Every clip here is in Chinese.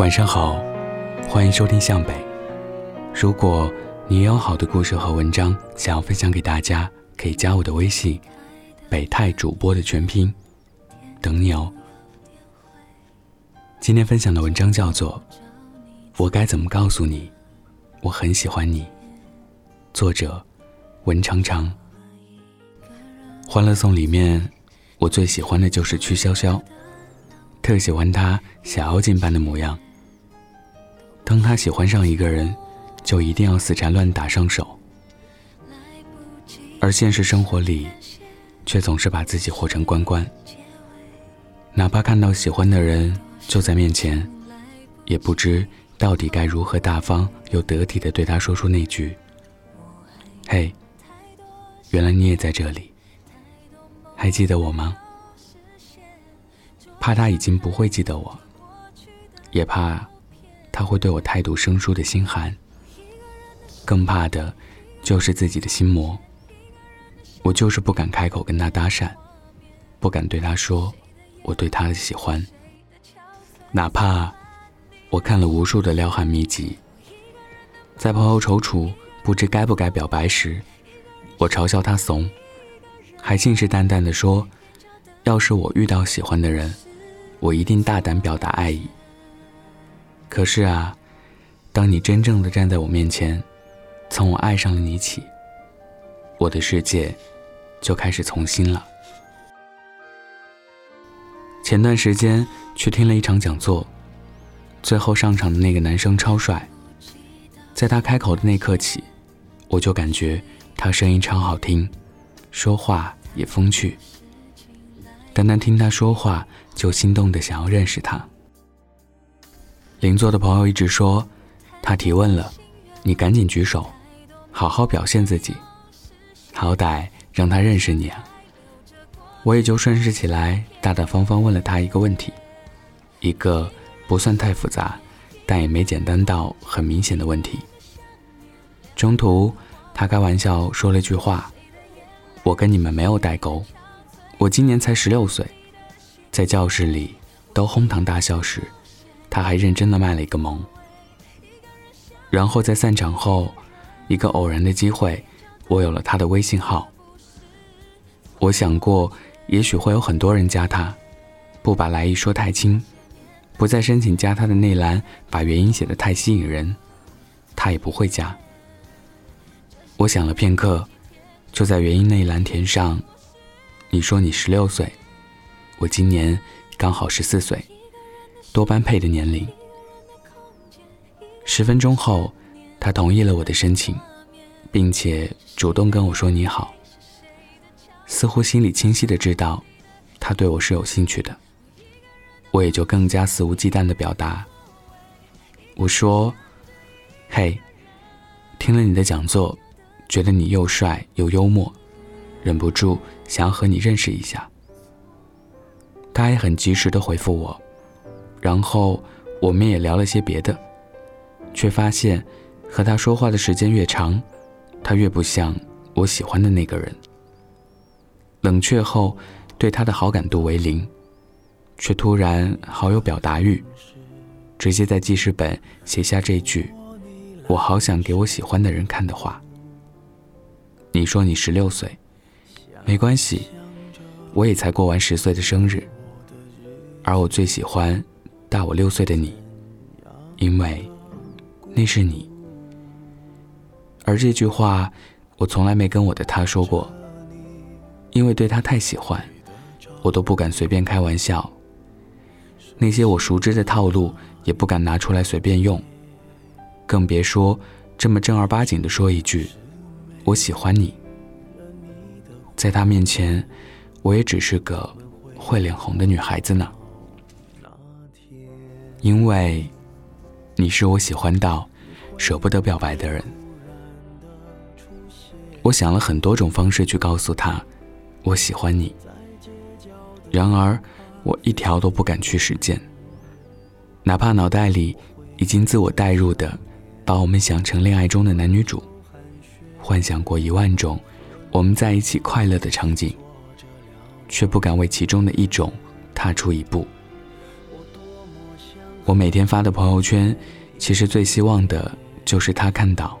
晚上好，欢迎收听向北。如果你也有好的故事和文章想要分享给大家，可以加我的微信“北泰主播”的全拼，等你哦。今天分享的文章叫做《我该怎么告诉你，我很喜欢你》，作者文长长。《欢乐颂》里面，我最喜欢的就是曲筱绡，特喜欢她小妖精般的模样。当他喜欢上一个人，就一定要死缠烂打上手，而现实生活里，却总是把自己活成关关。哪怕看到喜欢的人就在面前，也不知到底该如何大方又得体的对他说出那句：“嘿，原来你也在这里。”还记得我吗？怕他已经不会记得我，也怕他会对我态度生疏的心寒。更怕的，就是自己的心魔。我就是不敢开口跟他搭讪，不敢对他说我对他的喜欢。哪怕我看了无数的撩汉秘籍，在朋友踌躇不知该不该表白时，我嘲笑他怂。还信誓旦旦地说：“要是我遇到喜欢的人，我一定大胆表达爱意。”可是啊，当你真正的站在我面前，从我爱上了你起，我的世界就开始重新了。前段时间去听了一场讲座，最后上场的那个男生超帅，在他开口的那刻起，我就感觉他声音超好听。说话也风趣，单单听他说话就心动的想要认识他。邻座的朋友一直说，他提问了，你赶紧举手，好好表现自己，好歹让他认识你啊。我也就顺势起来，大大方方问了他一个问题，一个不算太复杂，但也没简单到很明显的问题。中途，他开玩笑说了句话。我跟你们没有代沟，我今年才十六岁，在教室里都哄堂大笑时，他还认真的卖了一个萌。然后在散场后，一个偶然的机会，我有了他的微信号。我想过，也许会有很多人加他，不把来意说太清，不在申请加他的内栏把原因写得太吸引人，他也不会加。我想了片刻。就在原因那栏填上，你说你十六岁，我今年刚好十四岁，多般配的年龄。十分钟后，他同意了我的申请，并且主动跟我说你好。似乎心里清晰的知道，他对我是有兴趣的，我也就更加肆无忌惮的表达。我说：“嘿，听了你的讲座。”觉得你又帅又幽默，忍不住想要和你认识一下。他也很及时的回复我，然后我们也聊了些别的，却发现和他说话的时间越长，他越不像我喜欢的那个人。冷却后，对他的好感度为零，却突然好有表达欲，直接在记事本写下这句：“我好想给我喜欢的人看的话。”你说你十六岁，没关系，我也才过完十岁的生日。而我最喜欢大我六岁的你，因为那是你。而这句话，我从来没跟我的他说过，因为对他太喜欢，我都不敢随便开玩笑。那些我熟知的套路，也不敢拿出来随便用，更别说这么正儿八经的说一句。我喜欢你，在他面前，我也只是个会脸红的女孩子呢。因为，你是我喜欢到舍不得表白的人。我想了很多种方式去告诉他，我喜欢你。然而，我一条都不敢去实践，哪怕脑袋里已经自我代入的，把我们想成恋爱中的男女主。幻想过一万种我们在一起快乐的场景，却不敢为其中的一种踏出一步。我每天发的朋友圈，其实最希望的就是他看到。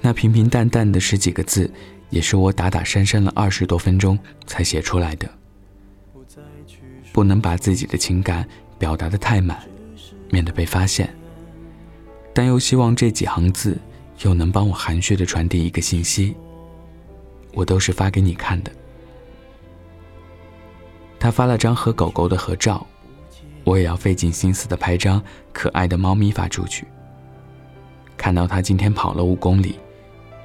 那平平淡淡的十几个字，也是我打打删删了二十多分钟才写出来的。不能把自己的情感表达的太满，免得被发现。但又希望这几行字，又能帮我含蓄的传递一个信息。我都是发给你看的。他发了张和狗狗的合照，我也要费尽心思的拍张可爱的猫咪发出去。看到他今天跑了五公里。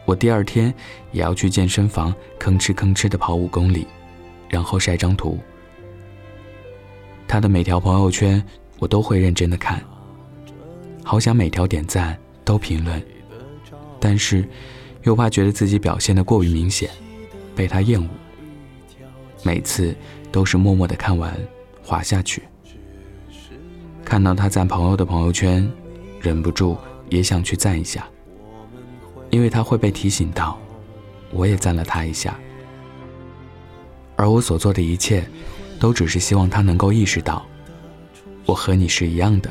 我第二天也要去健身房，吭哧吭哧的跑五公里，然后晒张图。他的每条朋友圈我都会认真的看，好想每条点赞都评论，但是又怕觉得自己表现的过于明显，被他厌恶。每次都是默默的看完，滑下去。看到他赞朋友的朋友圈，忍不住也想去赞一下。因为他会被提醒到，我也赞了他一下，而我所做的一切，都只是希望他能够意识到，我和你是一样的，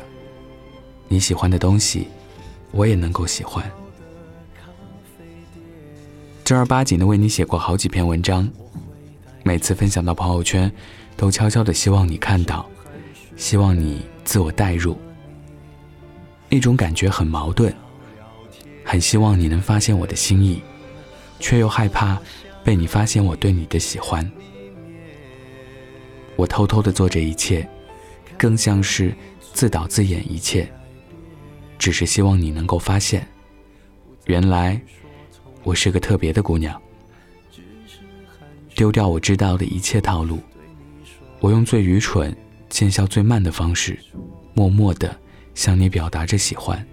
你喜欢的东西，我也能够喜欢。正儿八经的为你写过好几篇文章，每次分享到朋友圈，都悄悄的希望你看到，希望你自我代入，那种感觉很矛盾。很希望你能发现我的心意，却又害怕被你发现我对你的喜欢。我偷偷的做这一切，更像是自导自演一切，只是希望你能够发现，原来我是个特别的姑娘。丢掉我知道的一切套路，我用最愚蠢、见效最慢的方式，默默的向你表达着喜欢。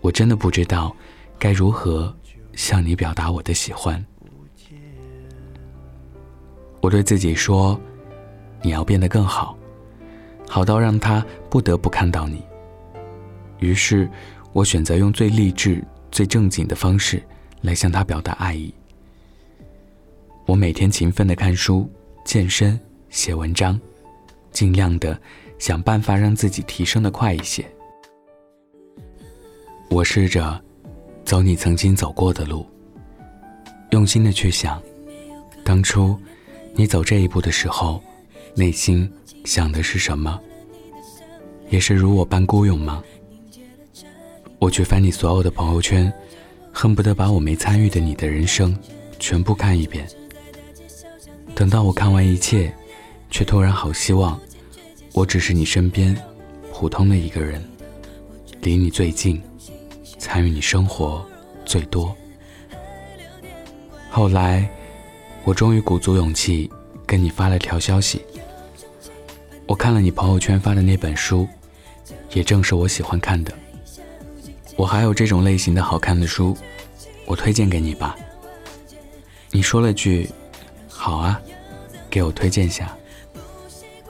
我真的不知道该如何向你表达我的喜欢。我对自己说：“你要变得更好，好到让他不得不看到你。”于是，我选择用最励志、最正经的方式来向他表达爱意。我每天勤奋的看书、健身、写文章，尽量的想办法让自己提升的快一些。我试着走你曾经走过的路，用心的去想，当初你走这一步的时候，内心想的是什么？也是如我般孤勇吗？我去翻你所有的朋友圈，恨不得把我没参与的你的人生全部看一遍。等到我看完一切，却突然好希望，我只是你身边普通的一个人，离你最近。参与你生活最多。后来，我终于鼓足勇气跟你发了条消息。我看了你朋友圈发的那本书，也正是我喜欢看的。我还有这种类型的好看的书，我推荐给你吧。你说了句“好啊”，给我推荐下。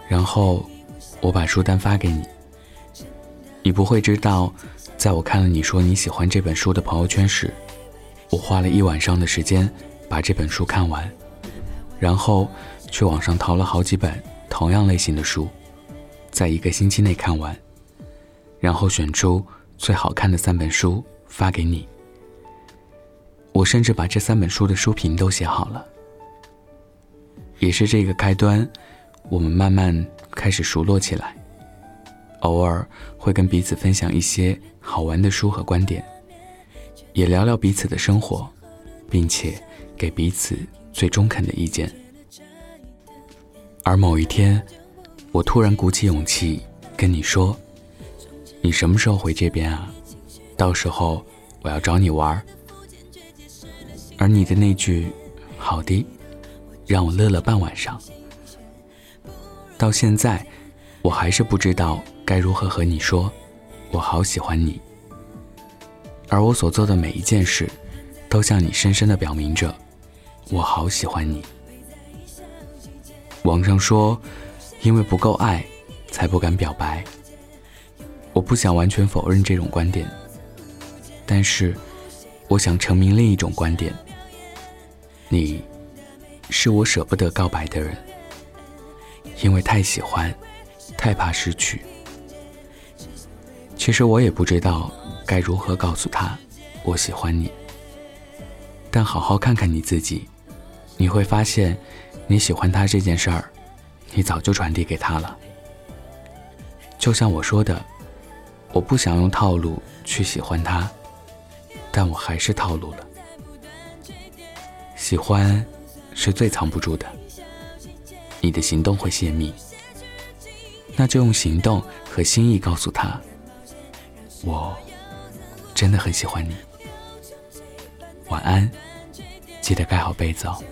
然后我把书单发给你。你不会知道。在我看了你说你喜欢这本书的朋友圈时，我花了一晚上的时间把这本书看完，然后去网上淘了好几本同样类型的书，在一个星期内看完，然后选出最好看的三本书发给你。我甚至把这三本书的书评都写好了。也是这个开端，我们慢慢开始熟络起来。偶尔会跟彼此分享一些好玩的书和观点，也聊聊彼此的生活，并且给彼此最中肯的意见。而某一天，我突然鼓起勇气跟你说：“你什么时候回这边啊？到时候我要找你玩。”而你的那句“好的”，让我乐了半晚上。到现在，我还是不知道。该如何和你说，我好喜欢你？而我所做的每一件事，都向你深深的表明着，我好喜欢你。网上说，因为不够爱，才不敢表白。我不想完全否认这种观点，但是，我想证明另一种观点：你，是我舍不得告白的人，因为太喜欢。太怕失去。其实我也不知道该如何告诉他我喜欢你。但好好看看你自己，你会发现，你喜欢他这件事儿，你早就传递给他了。就像我说的，我不想用套路去喜欢他，但我还是套路了。喜欢是最藏不住的，你的行动会泄密，那就用行动和心意告诉他，我真的很喜欢你。晚安，记得盖好被子哦。